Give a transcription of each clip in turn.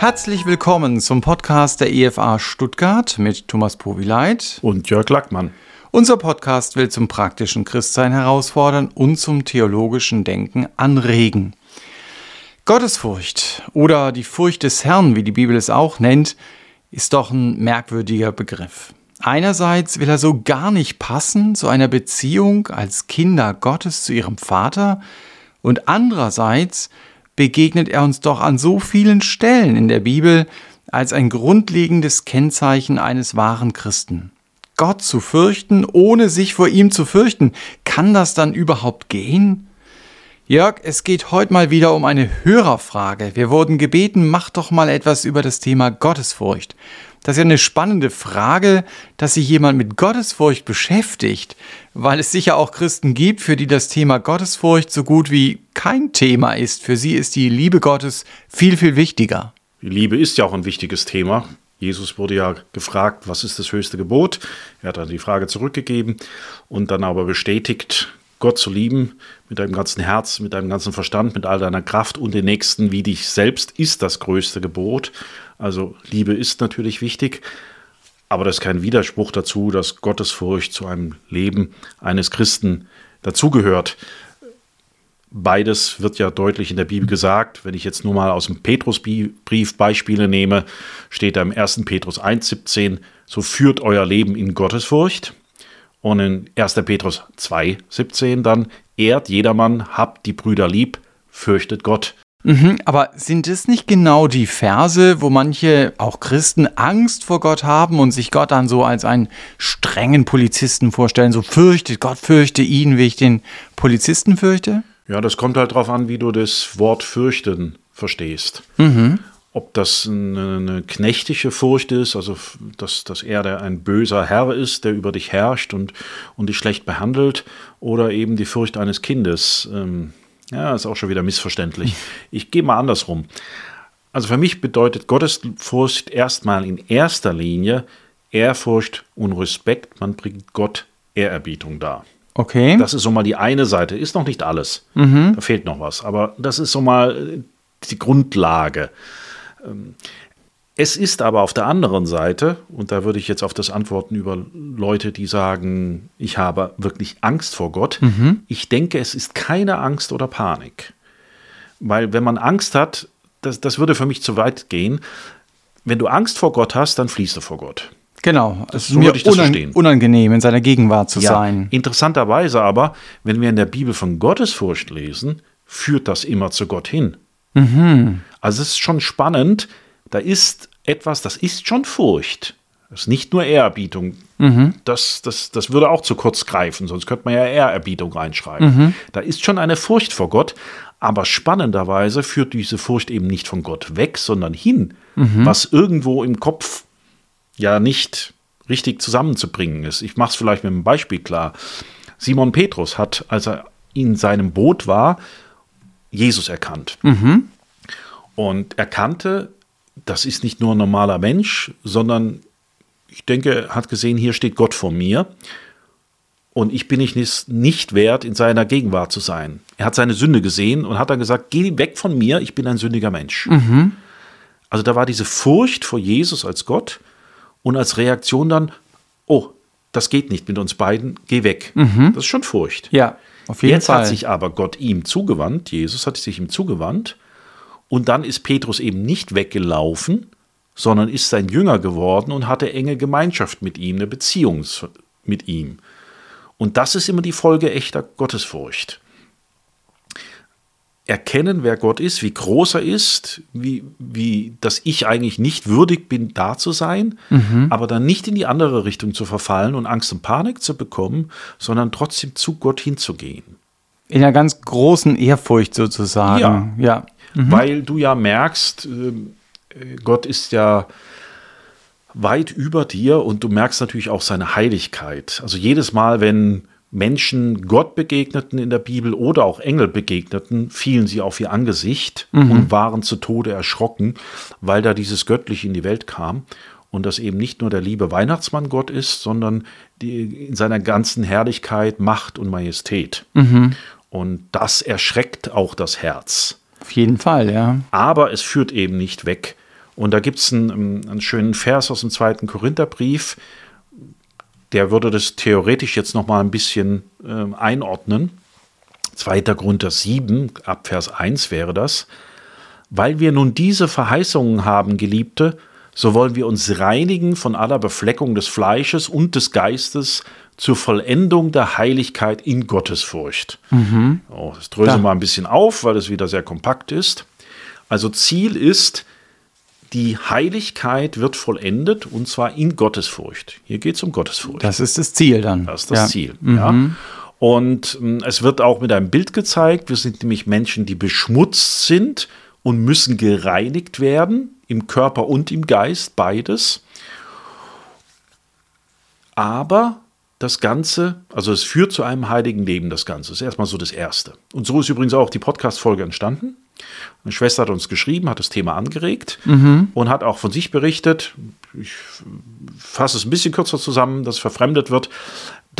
Herzlich willkommen zum Podcast der EFA Stuttgart mit Thomas Powileit und Jörg Lackmann. Unser Podcast will zum praktischen Christsein herausfordern und zum theologischen Denken anregen. Gottesfurcht oder die Furcht des Herrn, wie die Bibel es auch nennt, ist doch ein merkwürdiger Begriff. Einerseits will er so gar nicht passen zu einer Beziehung als Kinder Gottes zu ihrem Vater und andererseits begegnet er uns doch an so vielen Stellen in der Bibel als ein grundlegendes Kennzeichen eines wahren Christen. Gott zu fürchten, ohne sich vor ihm zu fürchten, kann das dann überhaupt gehen? Jörg, es geht heute mal wieder um eine Hörerfrage. Wir wurden gebeten, mach doch mal etwas über das Thema Gottesfurcht. Das ist ja eine spannende Frage, dass sich jemand mit Gottesfurcht beschäftigt, weil es sicher auch Christen gibt, für die das Thema Gottesfurcht so gut wie kein Thema ist. Für sie ist die Liebe Gottes viel, viel wichtiger. Die Liebe ist ja auch ein wichtiges Thema. Jesus wurde ja gefragt, was ist das höchste Gebot? Er hat dann die Frage zurückgegeben und dann aber bestätigt, Gott zu lieben mit deinem ganzen Herz, mit deinem ganzen Verstand, mit all deiner Kraft und den Nächsten wie dich selbst ist das größte Gebot. Also Liebe ist natürlich wichtig, aber das ist kein Widerspruch dazu, dass Gottesfurcht zu einem Leben eines Christen dazugehört. Beides wird ja deutlich in der Bibel gesagt. Wenn ich jetzt nur mal aus dem Petrusbrief Beispiele nehme, steht da im 1. Petrus 1,17, so führt euer Leben in Gottesfurcht. Und in 1. Petrus 2,17 dann, ehrt jedermann, habt die Brüder lieb, fürchtet Gott. Mhm, aber sind es nicht genau die Verse, wo manche, auch Christen, Angst vor Gott haben und sich Gott dann so als einen strengen Polizisten vorstellen? So fürchtet Gott, fürchte ihn, wie ich den Polizisten fürchte? Ja, das kommt halt darauf an, wie du das Wort fürchten verstehst. Mhm. Ob das eine, eine, knechtische Furcht ist, also dass, dass er der, ein böser Herr ist, der über dich herrscht und, und dich schlecht behandelt, oder eben die Furcht eines Kindes. Ähm, ja, ist auch schon wieder missverständlich. Ich gehe mal andersrum. Also für mich bedeutet Gottesfurcht erstmal in erster Linie Ehrfurcht und Respekt. Man bringt Gott Ehrerbietung dar. Okay. Das ist so mal die eine Seite. Ist noch nicht alles. Mhm. Da fehlt noch was. Aber das ist so mal die Grundlage. Es ist aber auf der anderen Seite, und da würde ich jetzt auf das antworten über Leute, die sagen, ich habe wirklich Angst vor Gott. Mhm. Ich denke, es ist keine Angst oder Panik. Weil wenn man Angst hat, das, das würde für mich zu weit gehen. Wenn du Angst vor Gott hast, dann fließt du vor Gott. Genau, es ist so mir unan unangenehm, in seiner Gegenwart zu ja, sein. Interessanterweise aber, wenn wir in der Bibel von Gottesfurcht lesen, führt das immer zu Gott hin. Mhm. Also es ist schon spannend, da ist etwas, das ist schon Furcht. Das ist nicht nur Ehrerbietung. Mhm. Das, das, das würde auch zu kurz greifen, sonst könnte man ja Ehrerbietung reinschreiben. Mhm. Da ist schon eine Furcht vor Gott, aber spannenderweise führt diese Furcht eben nicht von Gott weg, sondern hin, mhm. was irgendwo im Kopf ja nicht richtig zusammenzubringen ist. Ich mache es vielleicht mit einem Beispiel klar. Simon Petrus hat, als er in seinem Boot war, Jesus erkannt. Mhm. Und erkannte, das ist nicht nur ein normaler Mensch, sondern ich denke, er hat gesehen, hier steht Gott vor mir und ich bin es nicht wert, in seiner Gegenwart zu sein. Er hat seine Sünde gesehen und hat dann gesagt, geh weg von mir, ich bin ein sündiger Mensch. Mhm. Also da war diese Furcht vor Jesus als Gott und als Reaktion dann, oh, das geht nicht mit uns beiden, geh weg. Mhm. Das ist schon Furcht. Ja, auf jeden Jetzt Fall. hat sich aber Gott ihm zugewandt, Jesus hat sich ihm zugewandt und dann ist Petrus eben nicht weggelaufen, sondern ist sein Jünger geworden und hatte enge Gemeinschaft mit ihm, eine Beziehung mit ihm. Und das ist immer die Folge echter Gottesfurcht. Erkennen, wer Gott ist, wie groß er ist, wie, wie, dass ich eigentlich nicht würdig bin, da zu sein, mhm. aber dann nicht in die andere Richtung zu verfallen und Angst und Panik zu bekommen, sondern trotzdem zu Gott hinzugehen. In einer ganz großen Ehrfurcht sozusagen. Ja. ja mhm. weil du ja merkst, äh, Gott ist ja weit über dir und du merkst natürlich auch seine Heiligkeit. Also jedes Mal, wenn Menschen Gott begegneten in der Bibel oder auch Engel begegneten, fielen sie auf ihr Angesicht mhm. und waren zu Tode erschrocken, weil da dieses Göttliche in die Welt kam und das eben nicht nur der liebe Weihnachtsmann Gott ist, sondern die, in seiner ganzen Herrlichkeit, Macht und Majestät. Mhm. Und das erschreckt auch das Herz. Auf jeden Fall, ja. Aber es führt eben nicht weg Und da gibt es einen, einen, schönen Vers aus dem zweiten Korintherbrief, der würde das theoretisch jetzt noch mal ein bisschen äh, einordnen. Zweiter Korinther 7, ab Vers 1 wäre das. Weil wir nun diese Verheißungen haben, Geliebte, so wollen wir uns reinigen von aller Befleckung des Fleisches und des Geistes zur Vollendung der Heiligkeit in Gottesfurcht. Mhm. Oh, das dröse mal ein bisschen auf, weil es wieder sehr kompakt ist. Also Ziel ist, die Heiligkeit wird vollendet und zwar in Gottesfurcht. Hier geht es um Gottesfurcht. Das ist das Ziel dann. Das ist das ja. Ziel. Mhm. Ja. Und äh, es wird auch mit einem Bild gezeigt. Wir sind nämlich Menschen, die beschmutzt sind und müssen gereinigt werden, im Körper und im Geist, beides. Aber das Ganze, also es führt zu einem heiligen Leben, das Ganze. Das ist erstmal so das Erste. Und so ist übrigens auch die Podcast-Folge entstanden. Eine Schwester hat uns geschrieben, hat das Thema angeregt mhm. und hat auch von sich berichtet. Ich fasse es ein bisschen kürzer zusammen, dass verfremdet wird,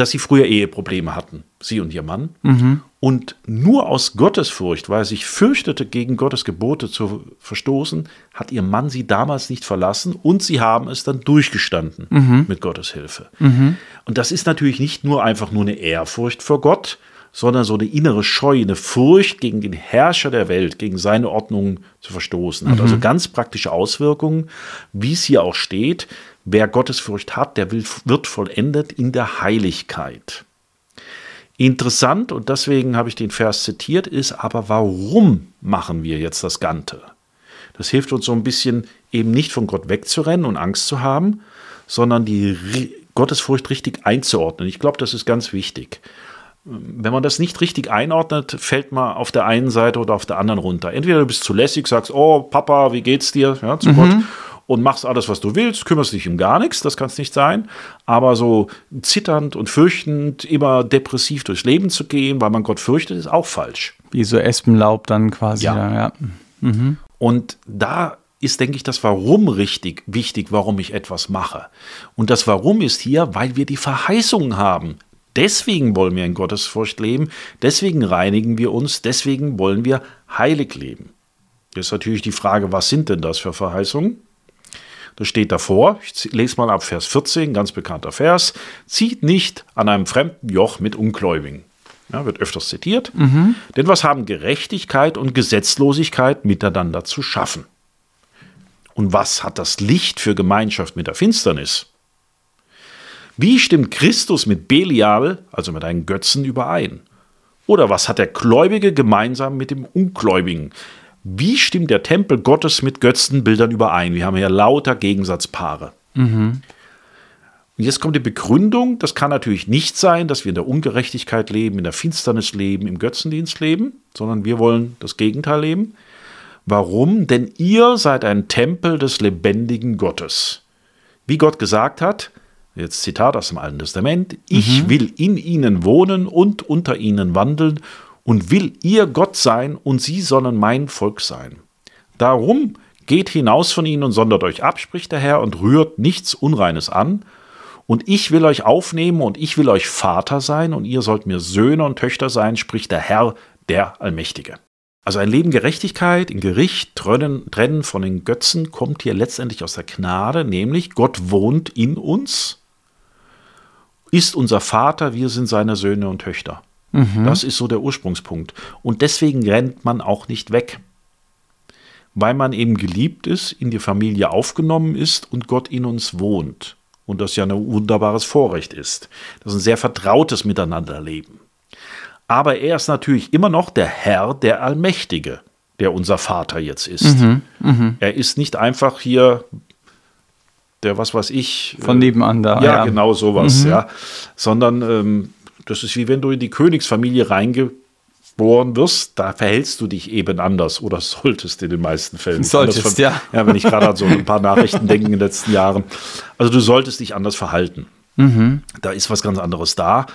dass sie früher Eheprobleme hatten, sie und ihr Mann. Mhm. Und nur aus Gottesfurcht, weil er sich fürchtete, gegen Gottes Gebote zu verstoßen, hat ihr Mann sie damals nicht verlassen und sie haben es dann durchgestanden mhm. mit Gottes Hilfe. Mhm. Und das ist natürlich nicht nur einfach nur eine Ehrfurcht vor Gott, sondern so eine innere Scheu, eine Furcht gegen den Herrscher der Welt, gegen seine Ordnung zu verstoßen. Hat also mhm. ganz praktische Auswirkungen, wie es hier auch steht. Wer Gottesfurcht hat, der will, wird vollendet in der Heiligkeit. Interessant, und deswegen habe ich den Vers zitiert, ist aber, warum machen wir jetzt das Ganze? Das hilft uns so ein bisschen eben nicht von Gott wegzurennen und Angst zu haben, sondern die Gottesfurcht richtig einzuordnen. Ich glaube, das ist ganz wichtig wenn man das nicht richtig einordnet, fällt man auf der einen Seite oder auf der anderen runter. Entweder du bist zu lässig, sagst, oh Papa, wie geht's dir, ja, zu mhm. Gott, und machst alles, was du willst, kümmerst dich um gar nichts, das kann es nicht sein. Aber so zitternd und fürchtend, immer depressiv durchs Leben zu gehen, weil man Gott fürchtet, ist auch falsch. Wie so Espenlaub dann quasi. Ja. ja. Mhm. Und da ist, denke ich, das Warum richtig wichtig, warum ich etwas mache. Und das Warum ist hier, weil wir die Verheißungen haben. Deswegen wollen wir in Gottesfurcht leben, deswegen reinigen wir uns, deswegen wollen wir heilig leben. Jetzt ist natürlich die Frage, was sind denn das für Verheißungen? Das steht davor, ich lese mal ab Vers 14, ganz bekannter Vers, zieht nicht an einem fremden Joch mit Ungläubigen. Ja, wird öfters zitiert. Mhm. Denn was haben Gerechtigkeit und Gesetzlosigkeit miteinander zu schaffen? Und was hat das Licht für Gemeinschaft mit der Finsternis? Wie stimmt Christus mit Belial, also mit einem Götzen, überein? Oder was hat der Gläubige gemeinsam mit dem Ungläubigen? Wie stimmt der Tempel Gottes mit Götzenbildern überein? Wir haben hier lauter Gegensatzpaare. Mhm. Und jetzt kommt die Begründung, das kann natürlich nicht sein, dass wir in der Ungerechtigkeit leben, in der Finsternis leben, im Götzendienst leben, sondern wir wollen das Gegenteil leben. Warum? Denn ihr seid ein Tempel des lebendigen Gottes. Wie Gott gesagt hat, Jetzt Zitat aus dem Alten Testament. Ich mhm. will in ihnen wohnen und unter ihnen wandeln und will ihr Gott sein und sie sollen mein Volk sein. Darum geht hinaus von ihnen und sondert euch ab, spricht der Herr, und rührt nichts Unreines an. Und ich will euch aufnehmen und ich will euch Vater sein und ihr sollt mir Söhne und Töchter sein, spricht der Herr, der Allmächtige. Also ein Leben Gerechtigkeit, in Gericht, trennen, trennen von den Götzen kommt hier letztendlich aus der Gnade, nämlich Gott wohnt in uns ist unser Vater, wir sind seine Söhne und Töchter. Mhm. Das ist so der Ursprungspunkt. Und deswegen rennt man auch nicht weg. Weil man eben geliebt ist, in die Familie aufgenommen ist und Gott in uns wohnt. Und das ja ein wunderbares Vorrecht ist. Das ist ein sehr vertrautes Miteinanderleben. Aber er ist natürlich immer noch der Herr, der Allmächtige, der unser Vater jetzt ist. Mhm, mh. Er ist nicht einfach hier der was weiß ich. Von nebenan da. Ja, ja. genau sowas, mhm. ja. Sondern ähm, das ist wie wenn du in die Königsfamilie reingeboren wirst, da verhältst du dich eben anders oder solltest in den meisten Fällen. Solltest, von, ja. Ja, wenn ich gerade an so ein paar Nachrichten denke in den letzten Jahren. Also du solltest dich anders verhalten. Mhm. Da ist was ganz anderes da.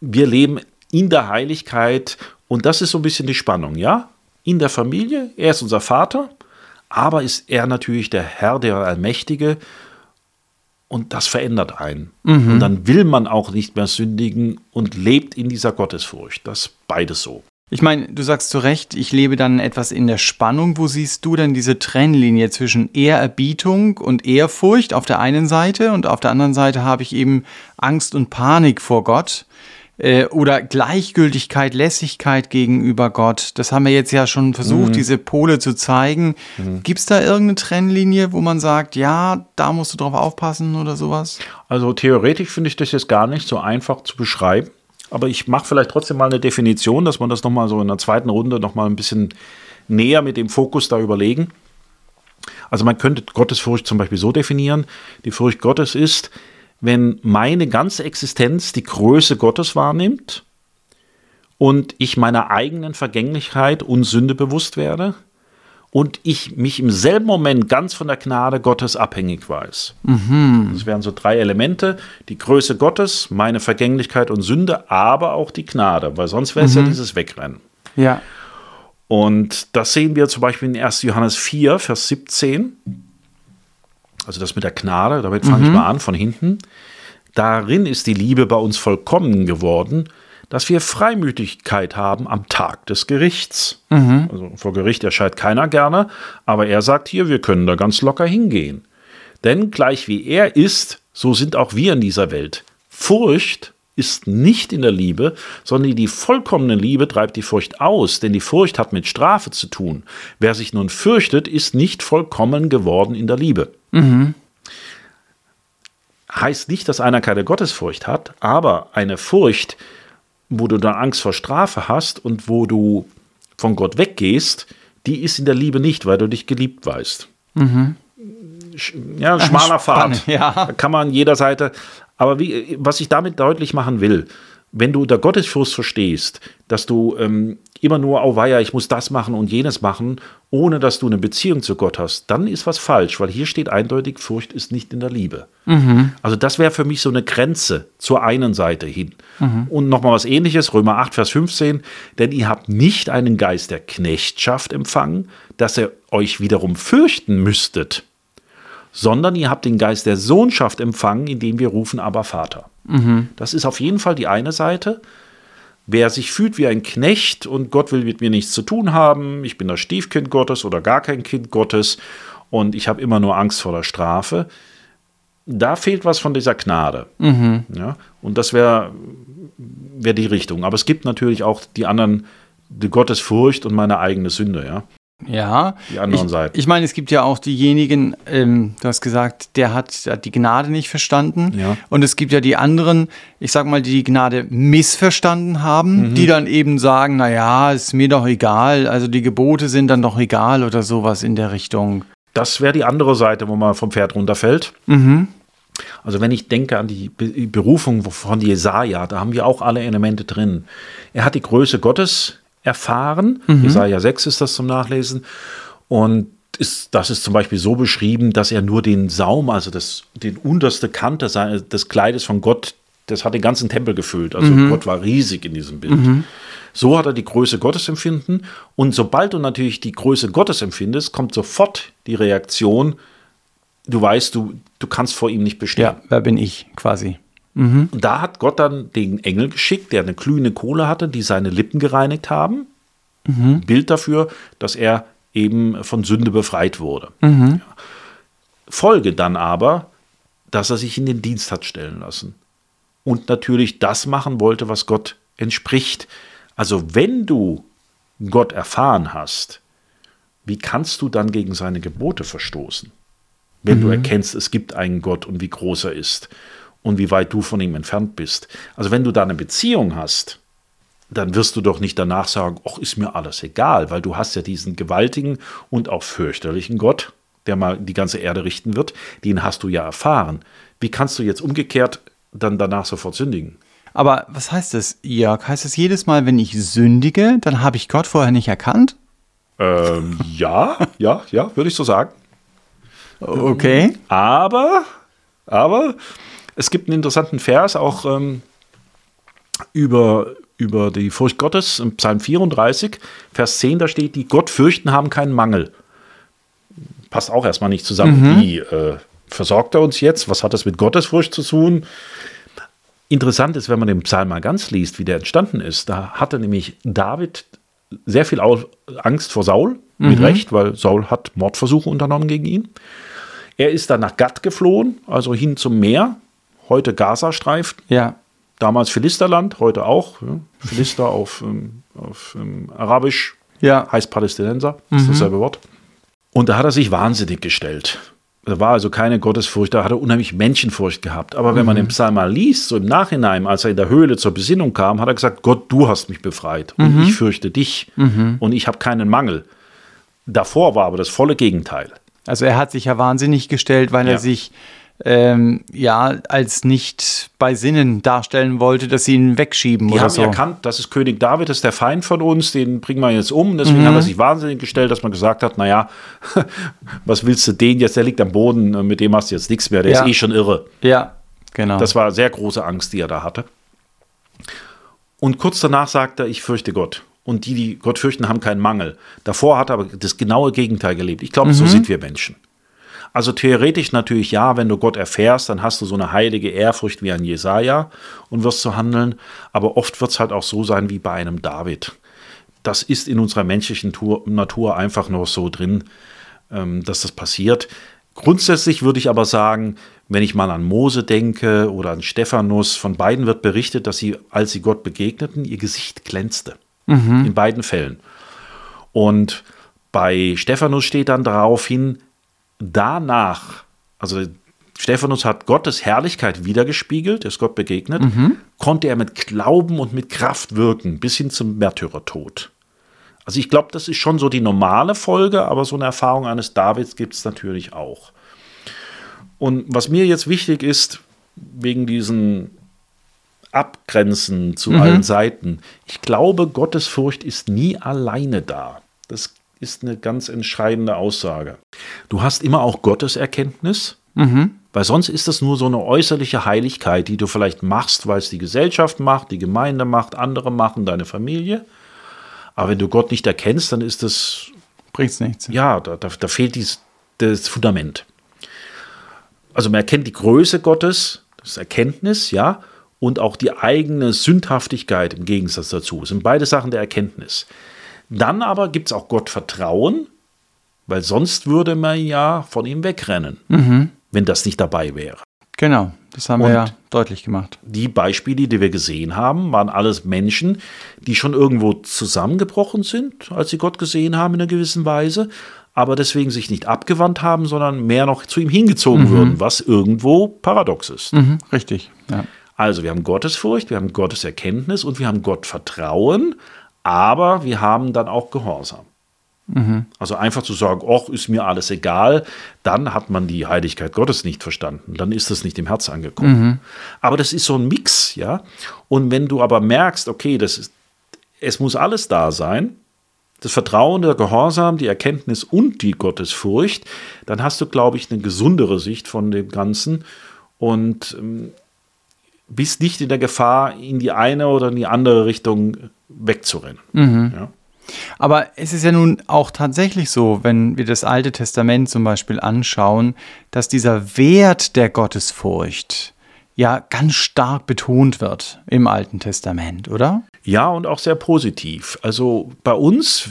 Wir leben in der Heiligkeit und das ist so ein bisschen die Spannung, ja? In der Familie, er ist unser Vater, aber ist er natürlich der Herr, der Allmächtige. Und das verändert einen. Mhm. Und dann will man auch nicht mehr sündigen und lebt in dieser Gottesfurcht. Das beides so. Ich meine, du sagst zu Recht, ich lebe dann etwas in der Spannung. Wo siehst du denn diese Trennlinie zwischen Ehrerbietung und Ehrfurcht auf der einen Seite und auf der anderen Seite habe ich eben Angst und Panik vor Gott? Äh, oder Gleichgültigkeit, Lässigkeit gegenüber Gott. Das haben wir jetzt ja schon versucht, mhm. diese Pole zu zeigen. Mhm. Gibt es da irgendeine Trennlinie, wo man sagt, ja, da musst du drauf aufpassen oder sowas? Also theoretisch finde ich das jetzt gar nicht so einfach zu beschreiben. Aber ich mache vielleicht trotzdem mal eine Definition, dass man das nochmal so in der zweiten Runde nochmal ein bisschen näher mit dem Fokus da überlegen. Also man könnte Gottesfurcht zum Beispiel so definieren. Die Furcht Gottes ist, wenn meine ganze Existenz die Größe Gottes wahrnimmt und ich meiner eigenen Vergänglichkeit und Sünde bewusst werde und ich mich im selben Moment ganz von der Gnade Gottes abhängig weiß. Mhm. Das wären so drei Elemente, die Größe Gottes, meine Vergänglichkeit und Sünde, aber auch die Gnade, weil sonst wäre es mhm. ja dieses Wegrennen. Ja. Und das sehen wir zum Beispiel in 1. Johannes 4, Vers 17. Also das mit der Gnade, damit fange mhm. ich mal an von hinten. Darin ist die Liebe bei uns vollkommen geworden, dass wir Freimütigkeit haben am Tag des Gerichts. Mhm. Also vor Gericht erscheint keiner gerne, aber er sagt hier, wir können da ganz locker hingehen. Denn gleich wie er ist, so sind auch wir in dieser Welt. Furcht ist nicht in der Liebe, sondern die vollkommene Liebe treibt die Furcht aus, denn die Furcht hat mit Strafe zu tun. Wer sich nun fürchtet, ist nicht vollkommen geworden in der Liebe. Mhm. Heißt nicht, dass einer keine Gottesfurcht hat, aber eine Furcht, wo du dann Angst vor Strafe hast und wo du von Gott weggehst, die ist in der Liebe nicht, weil du dich geliebt weißt. Mhm. Ja, schmaler Pfad. Ja. Kann man an jeder Seite. Aber wie, was ich damit deutlich machen will, wenn du unter Gottesfurcht verstehst, dass du ähm, immer nur, oh weia, ich muss das machen und jenes machen, ohne dass du eine Beziehung zu Gott hast, dann ist was falsch, weil hier steht eindeutig, Furcht ist nicht in der Liebe. Mhm. Also das wäre für mich so eine Grenze zur einen Seite hin. Mhm. Und nochmal was ähnliches, Römer 8, Vers 15, denn ihr habt nicht einen Geist der Knechtschaft empfangen, dass ihr euch wiederum fürchten müsstet, sondern ihr habt den Geist der Sohnschaft empfangen, indem wir rufen, aber Vater. Mhm. Das ist auf jeden Fall die eine Seite. Wer sich fühlt wie ein Knecht und Gott will mit mir nichts zu tun haben, ich bin das Stiefkind Gottes oder gar kein Kind Gottes und ich habe immer nur Angst vor der Strafe, da fehlt was von dieser Gnade. Mhm. Ja, und das wäre wär die Richtung. Aber es gibt natürlich auch die anderen, die Gottesfurcht und meine eigene Sünde. Ja. Ja. Die anderen ich, Seiten. Ich meine, es gibt ja auch diejenigen, ähm, du hast gesagt, der hat, der hat, die Gnade nicht verstanden. Ja. Und es gibt ja die anderen, ich sag mal, die die Gnade missverstanden haben, mhm. die dann eben sagen, naja, ist mir doch egal, also die Gebote sind dann doch egal oder sowas in der Richtung. Das wäre die andere Seite, wo man vom Pferd runterfällt. Mhm. Also wenn ich denke an die Berufung von Jesaja, da haben wir auch alle Elemente drin. Er hat die Größe Gottes erfahren. Mhm. Jesaja 6 ist das zum Nachlesen. Und ist, das ist zum Beispiel so beschrieben, dass er nur den Saum, also das, den unterste Kant des, des Kleides von Gott, das hat den ganzen Tempel gefüllt. Also mhm. Gott war riesig in diesem Bild. Mhm. So hat er die Größe Gottes empfinden. Und sobald du natürlich die Größe Gottes empfindest, kommt sofort die Reaktion, du weißt, du, du kannst vor ihm nicht bestehen. Ja, wer bin ich quasi? Mhm. Und da hat Gott dann den Engel geschickt, der eine glühende Kohle hatte, die seine Lippen gereinigt haben. Mhm. Bild dafür, dass er eben von Sünde befreit wurde. Mhm. Ja. Folge dann aber, dass er sich in den Dienst hat stellen lassen. Und natürlich das machen wollte, was Gott entspricht. Also wenn du Gott erfahren hast, wie kannst du dann gegen seine Gebote verstoßen? Wenn mhm. du erkennst, es gibt einen Gott und wie groß er ist und wie weit du von ihm entfernt bist. Also wenn du da eine Beziehung hast, dann wirst du doch nicht danach sagen, ach, ist mir alles egal, weil du hast ja diesen gewaltigen und auch fürchterlichen Gott, der mal die ganze Erde richten wird, den hast du ja erfahren. Wie kannst du jetzt umgekehrt dann danach sofort sündigen? Aber was heißt das, Jörg? Heißt das jedes Mal, wenn ich sündige, dann habe ich Gott vorher nicht erkannt? Ähm, ja, ja, ja, würde ich so sagen. Okay. Aber, aber es gibt einen interessanten Vers auch ähm, über, über die Furcht Gottes im Psalm 34, Vers 10, da steht, die Gott fürchten, haben keinen Mangel. Passt auch erstmal nicht zusammen. Mhm. Wie äh, versorgt er uns jetzt? Was hat das mit Gottesfurcht zu tun? Interessant ist, wenn man den Psalm mal ganz liest, wie der entstanden ist. Da hatte nämlich David sehr viel Angst vor Saul, mit mhm. Recht, weil Saul hat Mordversuche unternommen gegen ihn. Er ist dann nach Gad geflohen, also hin zum Meer, heute Gazastreifen. Ja. Damals Philisterland, heute auch. Ja. Philister auf, ähm, auf ähm, Arabisch ja. heißt Palästinenser, mhm. ist dasselbe Wort. Und da hat er sich wahnsinnig gestellt. Da war also keine Gottesfurcht, da hat er unheimlich Menschenfurcht gehabt. Aber wenn mhm. man den Psalm mal liest, so im Nachhinein, als er in der Höhle zur Besinnung kam, hat er gesagt, Gott, du hast mich befreit und mhm. ich fürchte dich mhm. und ich habe keinen Mangel. Davor war aber das volle Gegenteil. Also er hat sich ja wahnsinnig gestellt, weil ja. er sich ähm, ja als nicht bei Sinnen darstellen wollte, dass sie ihn wegschieben Die oder haben so. erkannt, das ist König David, das ist der Feind von uns, den bringen wir jetzt um. Deswegen mhm. hat er sich wahnsinnig gestellt, dass man gesagt hat, naja, was willst du den jetzt, der liegt am Boden, mit dem hast du jetzt nichts mehr, der ja. ist eh schon irre. Ja, genau. Das war sehr große Angst, die er da hatte. Und kurz danach sagt er, ich fürchte Gott. Und die, die Gott fürchten, haben keinen Mangel. Davor hat er aber das genaue Gegenteil gelebt. Ich glaube, mhm. so sind wir Menschen. Also theoretisch natürlich ja, wenn du Gott erfährst, dann hast du so eine heilige Ehrfurcht wie ein Jesaja und wirst so handeln. Aber oft wird es halt auch so sein wie bei einem David. Das ist in unserer menschlichen Natur einfach noch so drin, ähm, dass das passiert. Grundsätzlich würde ich aber sagen, wenn ich mal an Mose denke oder an Stephanus, von beiden wird berichtet, dass sie, als sie Gott begegneten, ihr Gesicht glänzte. Mhm. In beiden Fällen. Und bei Stephanus steht dann daraufhin, danach, also Stephanus hat Gottes Herrlichkeit wiedergespiegelt, ist Gott begegnet, mhm. konnte er mit Glauben und mit Kraft wirken, bis hin zum Märtyrertod. Also ich glaube, das ist schon so die normale Folge, aber so eine Erfahrung eines Davids gibt es natürlich auch. Und was mir jetzt wichtig ist, wegen diesen Abgrenzen zu mhm. allen Seiten, ich glaube, Gottesfurcht ist nie alleine da. Das ist eine ganz entscheidende Aussage. Du hast immer auch Gotteserkenntnis, mhm. weil sonst ist das nur so eine äußerliche Heiligkeit, die du vielleicht machst, weil es die Gesellschaft macht, die Gemeinde macht, andere machen, deine Familie. Aber wenn du Gott nicht erkennst, dann ist das. Bringt's nichts. Ja, da, da, da fehlt dies, das Fundament. Also man erkennt die Größe Gottes, das Erkenntnis, ja, und auch die eigene Sündhaftigkeit im Gegensatz dazu. Das sind beide Sachen der Erkenntnis. Dann aber gibt es auch Gott Vertrauen, weil sonst würde man ja von ihm wegrennen, mhm. wenn das nicht dabei wäre. Genau, das haben Und wir ja deutlich gemacht. Die Beispiele, die wir gesehen haben, waren alles Menschen, die schon irgendwo zusammengebrochen sind, als sie Gott gesehen haben in einer gewissen Weise, aber deswegen sich nicht abgewandt haben, sondern mehr noch zu ihm hingezogen mhm. würden, was irgendwo paradox ist. Mhm, richtig. Ja. Also wir haben Gottesfurcht, wir haben Gottes Erkenntnis und wir haben Gott Vertrauen, aber wir haben dann auch Gehorsam. Mhm. Also einfach zu sagen, ach, ist mir alles egal, dann hat man die Heiligkeit Gottes nicht verstanden, dann ist das nicht im Herz angekommen. Mhm. Aber das ist so ein Mix, ja. Und wenn du aber merkst, okay, das ist, es muss alles da sein, das Vertrauen, der Gehorsam, die Erkenntnis und die Gottesfurcht, dann hast du, glaube ich, eine gesundere Sicht von dem Ganzen und ähm, bist nicht in der Gefahr, in die eine oder in die andere Richtung wegzurennen. Mhm. Ja. Aber es ist ja nun auch tatsächlich so, wenn wir das Alte Testament zum Beispiel anschauen, dass dieser Wert der Gottesfurcht ja ganz stark betont wird im Alten Testament, oder? Ja, und auch sehr positiv. Also bei uns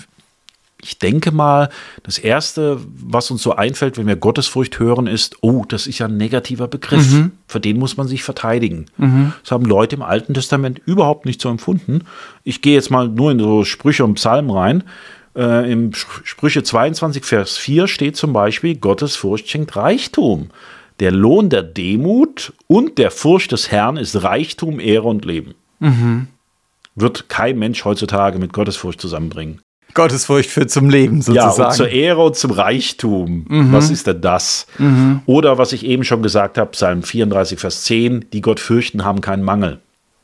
ich denke mal, das Erste, was uns so einfällt, wenn wir Gottesfurcht hören, ist, oh, das ist ja ein negativer Begriff. Mhm. Für den muss man sich verteidigen. Mhm. Das haben Leute im Alten Testament überhaupt nicht so empfunden. Ich gehe jetzt mal nur in so Sprüche und Psalmen rein. Äh, Im Sprüche 22, Vers 4 steht zum Beispiel, Gottesfurcht schenkt Reichtum. Der Lohn der Demut und der Furcht des Herrn ist Reichtum, Ehre und Leben. Mhm. Wird kein Mensch heutzutage mit Gottesfurcht zusammenbringen. Gottesfurcht führt zum Leben sozusagen. Ja, und zur Ehre und zum Reichtum. Mhm. Was ist denn das? Mhm. Oder was ich eben schon gesagt habe, Psalm 34, Vers 10, die Gott fürchten, haben keinen Mangel.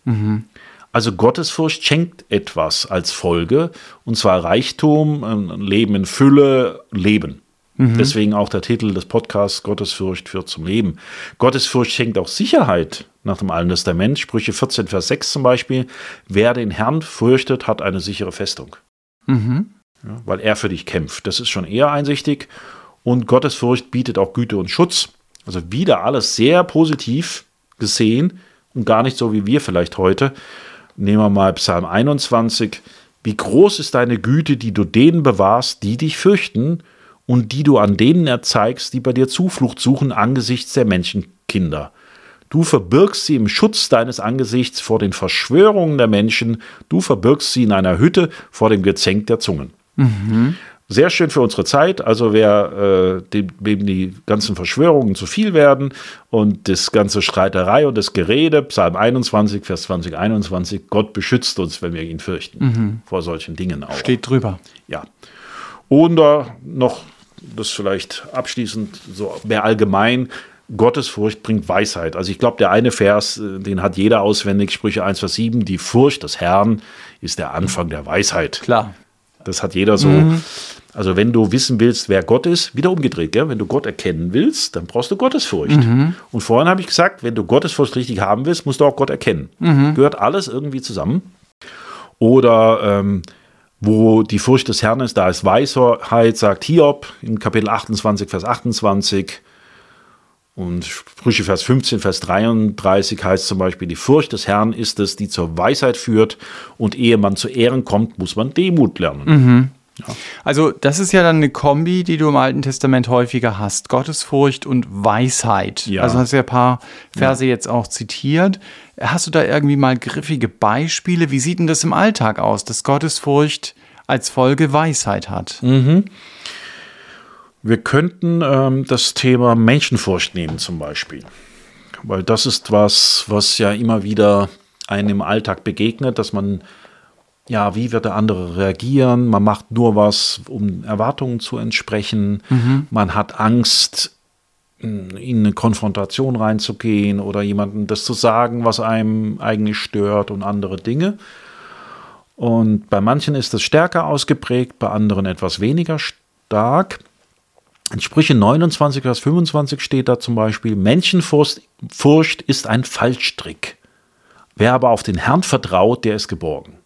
Mhm. Also Gottesfurcht schenkt etwas als Folge, und zwar Reichtum, ein Leben in Fülle, Leben. Mhm. Deswegen auch der Titel des Podcasts Gottesfurcht führt zum Leben. Gottesfurcht schenkt auch Sicherheit nach dem Alten Testament. Sprüche 14, Vers 6 zum Beispiel. Wer den Herrn fürchtet, hat eine sichere Festung. Mhm. Ja, weil er für dich kämpft. Das ist schon eher einsichtig. Und Gottesfurcht bietet auch Güte und Schutz. Also wieder alles sehr positiv gesehen, und gar nicht so wie wir vielleicht heute. Nehmen wir mal Psalm 21. Wie groß ist deine Güte, die du denen bewahrst, die dich fürchten und die du an denen erzeigst, die bei dir Zuflucht suchen angesichts der Menschenkinder. Du verbirgst sie im Schutz deines Angesichts vor den Verschwörungen der Menschen, du verbirgst sie in einer Hütte vor dem Gezänk der Zungen. Mhm. Sehr schön für unsere Zeit. Also wer äh, dem, dem die ganzen Verschwörungen zu viel werden und das ganze Streiterei und das Gerede, Psalm 21, Vers 20, 21, Gott beschützt uns, wenn wir ihn fürchten. Mhm. Vor solchen Dingen auch. Steht drüber. Ja. Oder noch, das vielleicht abschließend, so mehr allgemein, Gottesfurcht bringt Weisheit. Also ich glaube, der eine Vers, äh, den hat jeder auswendig, Sprüche 1, Vers 7, die Furcht des Herrn ist der Anfang der Weisheit. Klar. Das hat jeder so. Mhm. Also wenn du wissen willst, wer Gott ist, wieder umgedreht, gell? wenn du Gott erkennen willst, dann brauchst du Gottesfurcht. Mhm. Und vorhin habe ich gesagt, wenn du Gottesfurcht richtig haben willst, musst du auch Gott erkennen. Mhm. Gehört alles irgendwie zusammen. Oder ähm, wo die Furcht des Herrn ist, da ist Weisheit, sagt Hiob in Kapitel 28, Vers 28. Und Sprüche Vers 15, Vers 33 heißt zum Beispiel, die Furcht des Herrn ist es, die zur Weisheit führt. Und ehe man zu Ehren kommt, muss man Demut lernen. Mhm. Ja. Also das ist ja dann eine Kombi, die du im Alten Testament häufiger hast. Gottesfurcht und Weisheit. Ja. Also hast du ja ein paar Verse ja. jetzt auch zitiert. Hast du da irgendwie mal griffige Beispiele? Wie sieht denn das im Alltag aus, dass Gottesfurcht als Folge Weisheit hat? Mhm. Wir könnten ähm, das Thema Menschenfurcht nehmen zum Beispiel. Weil das ist was, was ja immer wieder einem im Alltag begegnet, dass man ja, wie wird der andere reagieren? Man macht nur was, um Erwartungen zu entsprechen. Mhm. Man hat Angst, in eine Konfrontation reinzugehen oder jemandem das zu sagen, was einem eigentlich stört und andere Dinge. Und bei manchen ist das stärker ausgeprägt, bei anderen etwas weniger stark. In Sprüche 29, Vers 25 steht da zum Beispiel, Menschenfurcht ist ein Fallstrick. Wer aber auf den Herrn vertraut, der ist geborgen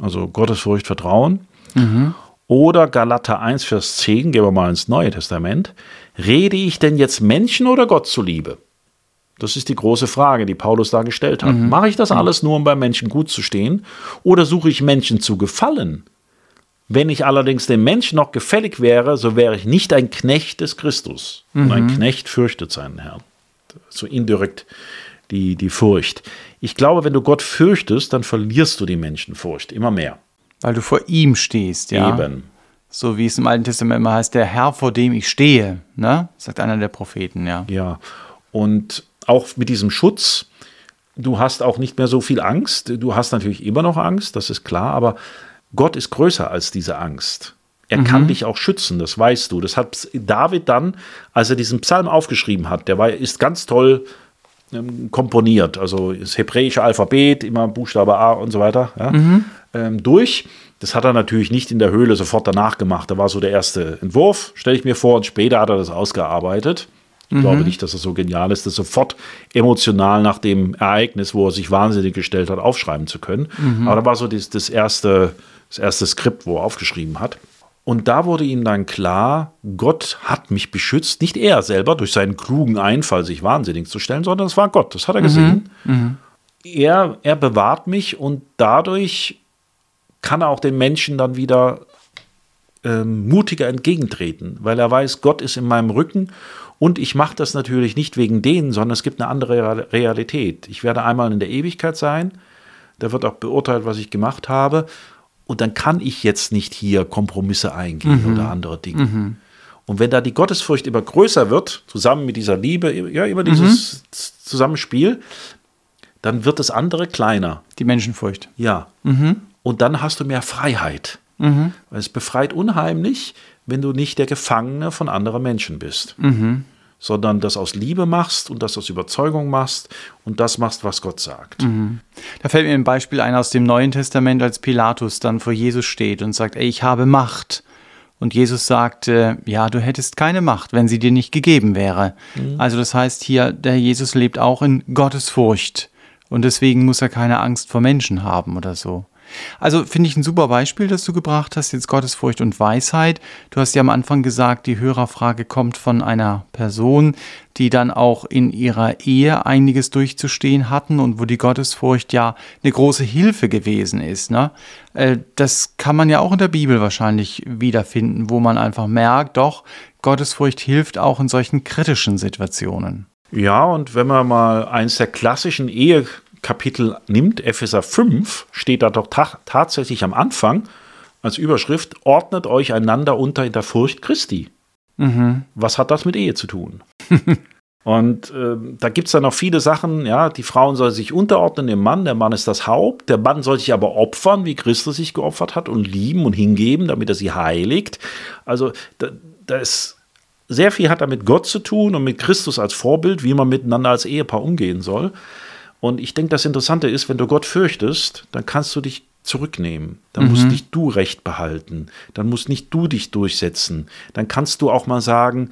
also Gottesfurcht, Vertrauen. Mhm. Oder Galater 1, Vers 10, gehen wir mal ins Neue Testament. Rede ich denn jetzt Menschen oder Gott zuliebe? Das ist die große Frage, die Paulus da gestellt hat. Mhm. Mache ich das alles nur, um bei Menschen gut zu stehen? Oder suche ich Menschen zu gefallen? Wenn ich allerdings dem Menschen noch gefällig wäre, so wäre ich nicht ein Knecht des Christus. Mhm. Und ein mhm. Knecht fürchtet seinen Herrn. So indirekt die, die Furcht. Ich glaube, wenn du Gott fürchtest, dann verlierst du die Menschenfurcht immer mehr. Weil du vor ihm stehst, ja. Eben. So wie es im Alten Testament immer heißt, der Herr, vor dem ich stehe, ne? sagt einer der Propheten, ja. Ja. Und auch mit diesem Schutz, du hast auch nicht mehr so viel Angst. Du hast natürlich immer noch Angst, das ist klar, aber Gott ist größer als diese Angst. Er mhm. kann dich auch schützen, das weißt du. Das hat David dann, als er diesen Psalm aufgeschrieben hat, der war, ist ganz toll ähm, komponiert, also das hebräische Alphabet, immer Buchstabe A und so weiter, ja, mhm. ähm, durch. Das hat er natürlich nicht in der Höhle sofort danach gemacht. Da war so der erste Entwurf, stelle ich mir vor, und später hat er das ausgearbeitet. Ich mhm. glaube nicht, dass es so genial ist, das sofort emotional nach dem Ereignis, wo er sich wahnsinnig gestellt hat, aufschreiben zu können. Mhm. Aber da war so das, das, erste, das erste Skript, wo er aufgeschrieben hat. Und da wurde ihm dann klar, Gott hat mich beschützt, nicht er selber durch seinen klugen Einfall, sich wahnsinnig zu stellen, sondern es war Gott, das hat er gesehen. Mhm. Mhm. Er, er bewahrt mich und dadurch kann er auch den Menschen dann wieder ähm, mutiger entgegentreten, weil er weiß, Gott ist in meinem Rücken und ich mache das natürlich nicht wegen denen, sondern es gibt eine andere Realität. Ich werde einmal in der Ewigkeit sein, da wird auch beurteilt, was ich gemacht habe und dann kann ich jetzt nicht hier Kompromisse eingehen mhm. oder andere Dinge. Mhm. Und wenn da die Gottesfurcht immer größer wird, zusammen mit dieser Liebe, ja, immer dieses mhm. Zusammenspiel, dann wird das andere kleiner. Die Menschenfurcht. Ja. Mhm. Und dann hast du mehr Freiheit. Mhm. Es befreit unheimlich, wenn du nicht der Gefangene von anderen Menschen bist. Mhm sondern das aus Liebe machst und das aus Überzeugung machst und das machst, was Gott sagt. Mhm. Da fällt mir ein Beispiel ein aus dem Neuen Testament, als Pilatus dann vor Jesus steht und sagt, ey, ich habe Macht. Und Jesus sagte, ja, du hättest keine Macht, wenn sie dir nicht gegeben wäre. Mhm. Also das heißt hier, der Jesus lebt auch in Gottesfurcht und deswegen muss er keine Angst vor Menschen haben oder so. Also finde ich ein super Beispiel, das du gebracht hast, jetzt Gottesfurcht und Weisheit. Du hast ja am Anfang gesagt, die Hörerfrage kommt von einer Person, die dann auch in ihrer Ehe einiges durchzustehen hatten und wo die Gottesfurcht ja eine große Hilfe gewesen ist. Ne? Äh, das kann man ja auch in der Bibel wahrscheinlich wiederfinden, wo man einfach merkt, doch, Gottesfurcht hilft auch in solchen kritischen Situationen. Ja, und wenn man mal eins der klassischen Ehe Kapitel nimmt, Epheser 5, steht da doch ta tatsächlich am Anfang als Überschrift, ordnet euch einander unter in der Furcht Christi. Mhm. Was hat das mit Ehe zu tun? Und äh, da gibt es dann noch viele Sachen, ja, die Frauen sollen sich unterordnen dem Mann, der Mann ist das Haupt, der Mann soll sich aber opfern, wie Christus sich geopfert hat und lieben und hingeben, damit er sie heiligt. Also da, da ist sehr viel hat da mit Gott zu tun und mit Christus als Vorbild, wie man miteinander als Ehepaar umgehen soll. Und ich denke, das Interessante ist, wenn du Gott fürchtest, dann kannst du dich zurücknehmen. Dann mhm. musst nicht du Recht behalten. Dann musst nicht du dich durchsetzen. Dann kannst du auch mal sagen,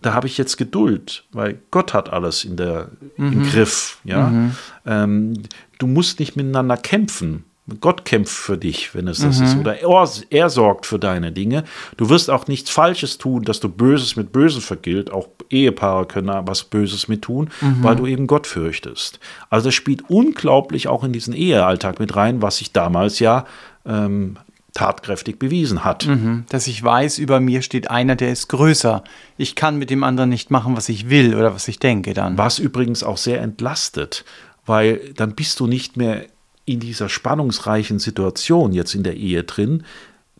da habe ich jetzt Geduld, weil Gott hat alles in der, mhm. im Griff. Ja? Mhm. Ähm, du musst nicht miteinander kämpfen. Gott kämpft für dich, wenn es das mhm. ist. Oder er, er, sorgt für deine Dinge. Du wirst auch nichts Falsches tun, dass du Böses mit Bösem vergilt. Auch Ehepaare können was Böses mit tun, mhm. weil du eben Gott fürchtest. Also das spielt unglaublich auch in diesen Ehealltag mit rein, was sich damals ja ähm, tatkräftig bewiesen hat. Mhm. Dass ich weiß, über mir steht einer, der ist größer. Ich kann mit dem anderen nicht machen, was ich will oder was ich denke dann. Was übrigens auch sehr entlastet, weil dann bist du nicht mehr in dieser spannungsreichen Situation jetzt in der Ehe drin,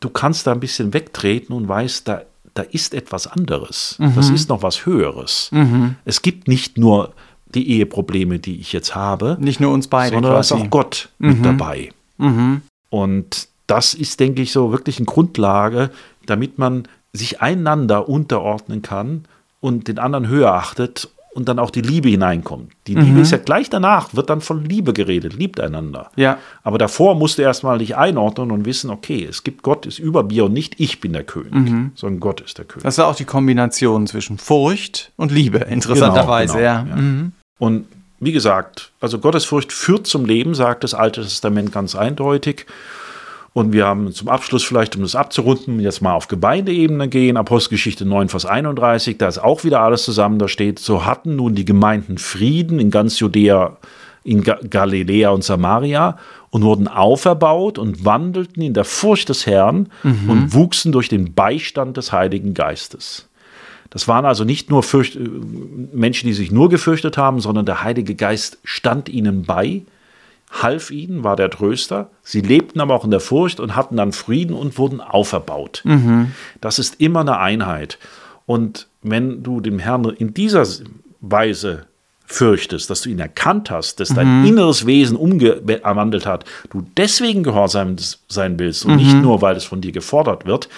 du kannst da ein bisschen wegtreten und weißt, da, da ist etwas anderes. Mhm. Das ist noch was Höheres. Mhm. Es gibt nicht nur die Eheprobleme, die ich jetzt habe. Nicht nur uns beide. Sondern da ist auch Gott mhm. mit dabei. Mhm. Und das ist, denke ich, so wirklich eine Grundlage, damit man sich einander unterordnen kann und den anderen höher achtet und dann auch die Liebe hineinkommt. Die Liebe mhm. ist ja gleich danach, wird dann von Liebe geredet, liebt einander. Ja. Aber davor musst du erstmal dich einordnen und wissen, okay, es gibt Gott, ist über mir und nicht ich bin der König, mhm. sondern Gott ist der König. Das ist auch die Kombination zwischen Furcht und Liebe, interessanterweise, genau, genau, ja. ja. Mhm. Und wie gesagt, also Gottesfurcht führt zum Leben, sagt das Alte Testament ganz eindeutig. Und wir haben zum Abschluss vielleicht, um das abzurunden, jetzt mal auf Gemeindeebene gehen. Apostelgeschichte 9, Vers 31, da ist auch wieder alles zusammen. Da steht, so hatten nun die Gemeinden Frieden in ganz Judäa, in Ga Galiläa und Samaria und wurden auferbaut und wandelten in der Furcht des Herrn mhm. und wuchsen durch den Beistand des Heiligen Geistes. Das waren also nicht nur Fürcht Menschen, die sich nur gefürchtet haben, sondern der Heilige Geist stand ihnen bei half ihnen, war der Tröster. Sie lebten aber auch in der Furcht und hatten dann Frieden und wurden auferbaut. Mhm. Das ist immer eine Einheit. Und wenn du dem Herrn in dieser Weise fürchtest, dass du ihn erkannt hast, dass dein mhm. inneres Wesen umgewandelt hat, du deswegen gehorsam sein willst und mhm. nicht nur, weil es von dir gefordert wird,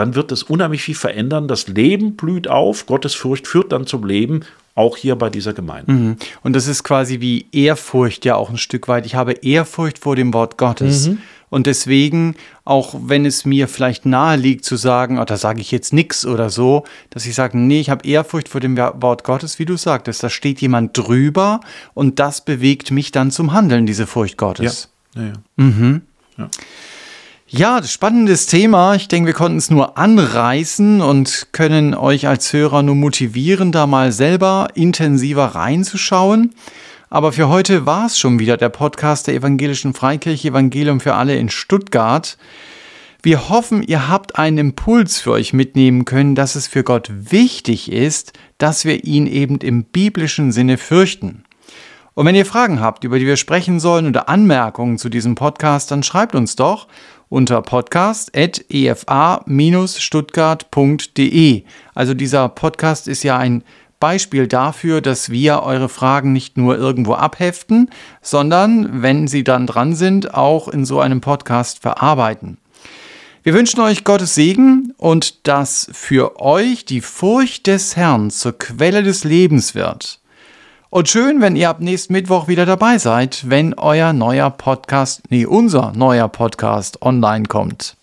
dann wird es unheimlich viel verändern. Das Leben blüht auf, Gottes Furcht führt dann zum Leben auch hier bei dieser Gemeinde. Mhm. Und das ist quasi wie Ehrfurcht ja auch ein Stück weit. Ich habe Ehrfurcht vor dem Wort Gottes. Mhm. Und deswegen, auch wenn es mir vielleicht nahe liegt zu sagen, oh, da sage ich jetzt nichts oder so, dass ich sage, nee, ich habe Ehrfurcht vor dem Wort Gottes, wie du sagtest. Da steht jemand drüber und das bewegt mich dann zum Handeln, diese Furcht Gottes. Ja, ja, ja. Mhm. ja. Ja, spannendes Thema. Ich denke, wir konnten es nur anreißen und können euch als Hörer nur motivieren, da mal selber intensiver reinzuschauen. Aber für heute war es schon wieder der Podcast der Evangelischen Freikirche Evangelium für alle in Stuttgart. Wir hoffen, ihr habt einen Impuls für euch mitnehmen können, dass es für Gott wichtig ist, dass wir ihn eben im biblischen Sinne fürchten. Und wenn ihr Fragen habt, über die wir sprechen sollen oder Anmerkungen zu diesem Podcast, dann schreibt uns doch unter podcast.efa-stuttgart.de. Also dieser Podcast ist ja ein Beispiel dafür, dass wir eure Fragen nicht nur irgendwo abheften, sondern, wenn sie dann dran sind, auch in so einem Podcast verarbeiten. Wir wünschen euch Gottes Segen und dass für euch die Furcht des Herrn zur Quelle des Lebens wird. Und schön, wenn ihr ab nächsten Mittwoch wieder dabei seid, wenn euer neuer Podcast, nee, unser neuer Podcast online kommt.